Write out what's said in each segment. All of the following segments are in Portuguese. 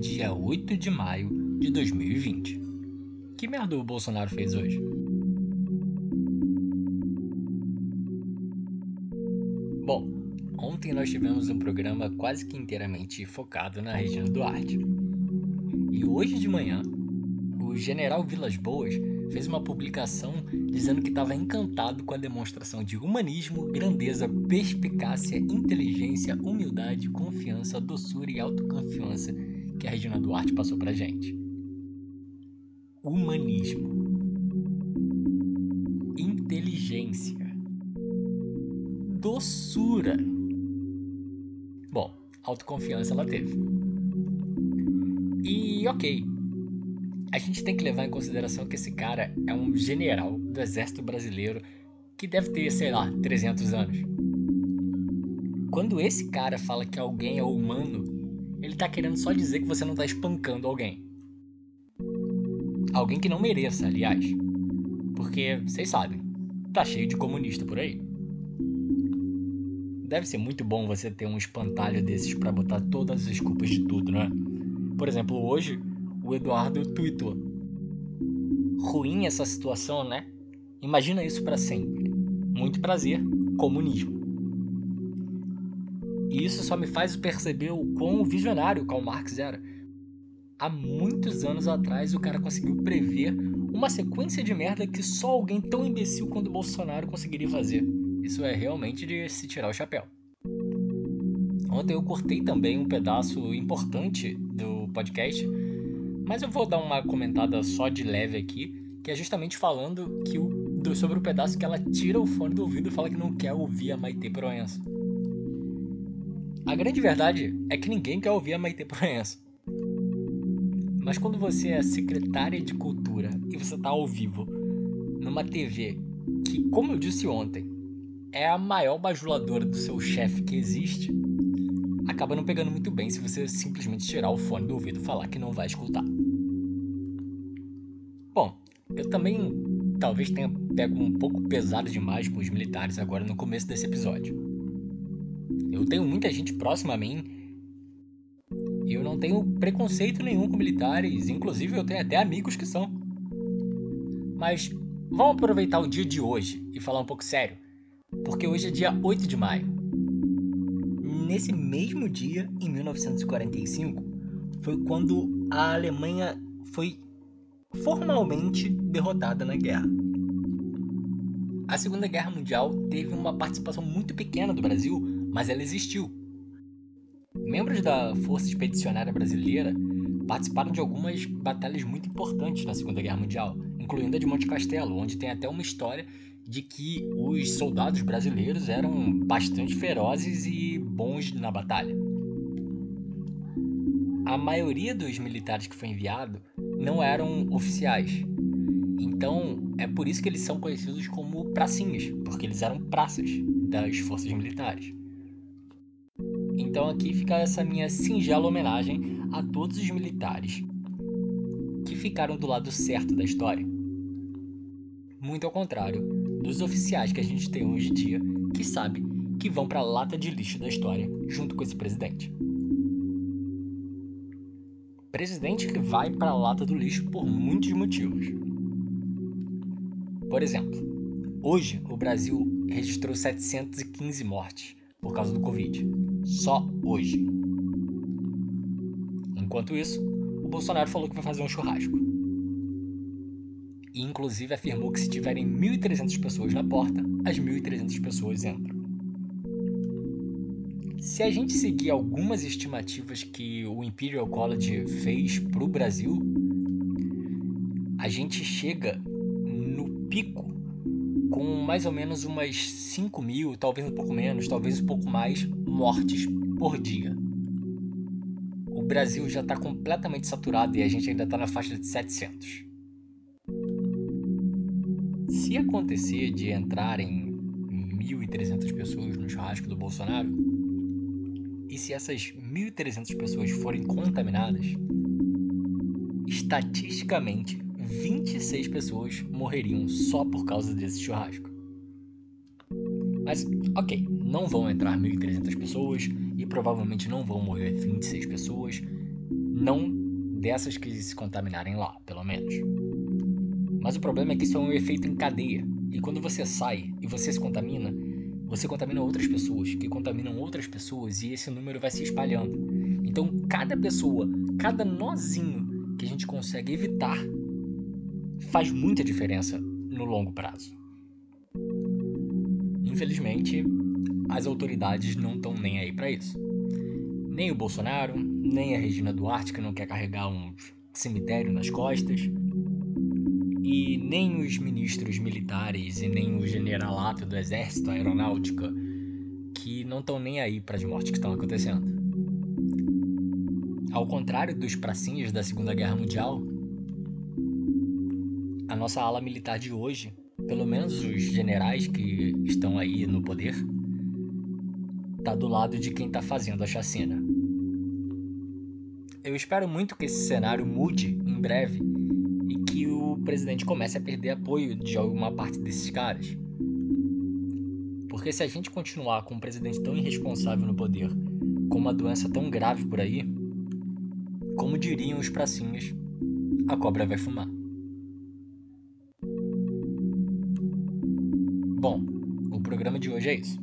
dia 8 de maio de 2020. Que merda o Bolsonaro fez hoje? Bom, ontem nós tivemos um programa quase que inteiramente focado na Regina Duarte. E hoje de manhã, o general Vilas Boas fez uma publicação dizendo que estava encantado com a demonstração de humanismo, grandeza, perspicácia, inteligência, humildade, confiança, doçura e autoconfiança que a Regina Duarte passou pra gente. Humanismo. Inteligência. Doçura. Bom, autoconfiança ela teve. E ok, a gente tem que levar em consideração que esse cara é um general do exército brasileiro que deve ter, sei lá, 300 anos. Quando esse cara fala que alguém é humano, ele tá querendo só dizer que você não tá espancando alguém. Alguém que não mereça, aliás. Porque, vocês sabem, tá cheio de comunista por aí. Deve ser muito bom você ter um espantalho desses para botar todas as culpas de tudo, né? Por exemplo, hoje o Eduardo tweetou. Ruim essa situação, né? Imagina isso para sempre. Muito prazer, comunismo. E isso só me faz perceber o quão visionário Karl Marx era. Há muitos anos atrás o cara conseguiu prever uma sequência de merda que só alguém tão imbecil quanto Bolsonaro conseguiria fazer. Isso é realmente de se tirar o chapéu. Ontem eu cortei também um pedaço importante do podcast mas eu vou dar uma comentada só de leve aqui, que é justamente falando que o, sobre o pedaço que ela tira o fone do ouvido e fala que não quer ouvir a Maite Proença. A grande verdade é que ninguém quer ouvir a Maite Proença. Mas quando você é secretária de cultura e você está ao vivo numa TV que, como eu disse ontem, é a maior bajuladora do seu chefe que existe, acaba não pegando muito bem se você simplesmente tirar o fone do ouvido e falar que não vai escutar. Bom, eu também talvez tenha pego um pouco pesado demais com os militares agora no começo desse episódio. Eu tenho muita gente próxima a mim eu não tenho preconceito nenhum com militares, inclusive eu tenho até amigos que são. Mas vamos aproveitar o dia de hoje e falar um pouco sério, porque hoje é dia 8 de maio. Nesse mesmo dia, em 1945, foi quando a Alemanha foi formalmente derrotada na guerra. A Segunda Guerra Mundial teve uma participação muito pequena do Brasil, mas ela existiu. Membros da Força Expedicionária Brasileira participaram de algumas batalhas muito importantes na Segunda Guerra Mundial, incluindo a de Monte Castelo, onde tem até uma história de que os soldados brasileiros eram bastante ferozes e bons na batalha. A maioria dos militares que foi enviado não eram oficiais. Então, é por isso que eles são conhecidos como pracinhas, porque eles eram praças das forças militares. Então aqui fica essa minha singela homenagem a todos os militares que ficaram do lado certo da história. Muito ao contrário dos oficiais que a gente tem hoje em dia, que sabe que vão para a lata de lixo da história junto com esse presidente presidente que vai para a lata do lixo por muitos motivos. Por exemplo, hoje o Brasil registrou 715 mortes por causa do Covid. Só hoje. Enquanto isso, o Bolsonaro falou que vai fazer um churrasco. E inclusive afirmou que se tiverem 1.300 pessoas na porta, as 1.300 pessoas entram. Se a gente seguir algumas estimativas que o Imperial College fez para o Brasil, a gente chega no pico com mais ou menos umas 5 mil, talvez um pouco menos, talvez um pouco mais, mortes por dia. O Brasil já está completamente saturado e a gente ainda está na faixa de 700. Se acontecer de entrarem 1.300 pessoas no churrasco do Bolsonaro, e se essas 1.300 pessoas forem contaminadas, estatisticamente 26 pessoas morreriam só por causa desse churrasco. Mas, ok, não vão entrar 1.300 pessoas e provavelmente não vão morrer 26 pessoas. Não dessas que se contaminarem lá, pelo menos. Mas o problema é que isso é um efeito em cadeia. E quando você sai e você se contamina, você contamina outras pessoas, que contaminam outras pessoas, e esse número vai se espalhando. Então, cada pessoa, cada nozinho que a gente consegue evitar faz muita diferença no longo prazo. Infelizmente, as autoridades não estão nem aí para isso. Nem o Bolsonaro, nem a Regina Duarte, que não quer carregar um cemitério nas costas, e nem os ministros militares e nem o generalato do exército, a aeronáutica, que não estão nem aí para as mortes que estão acontecendo. Ao contrário dos pracinhas da Segunda Guerra Mundial, a nossa ala militar de hoje, pelo menos os generais que estão aí no poder, tá do lado de quem tá fazendo a chacina. Eu espero muito que esse cenário mude em breve o presidente comece a perder apoio de alguma parte desses caras. Porque se a gente continuar com um presidente tão irresponsável no poder, com uma doença tão grave por aí, como diriam os pracinhas, a cobra vai fumar. Bom, o programa de hoje é isso.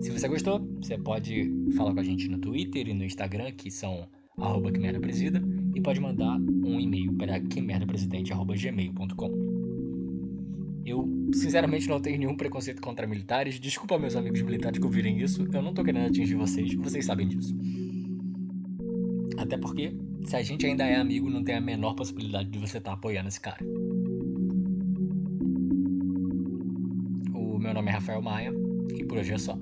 Se você gostou, você pode falar com a gente no Twitter e no Instagram, que são arroba Presida, e pode mandar um e-mail para quimerdapresidente.gmail.com. Eu, sinceramente, não tenho nenhum preconceito contra militares. Desculpa meus amigos militares que ouvirem isso. Eu não tô querendo atingir vocês, vocês sabem disso. Até porque, se a gente ainda é amigo, não tem a menor possibilidade de você estar tá apoiando esse cara. O meu nome é Rafael Maia e por hoje é só.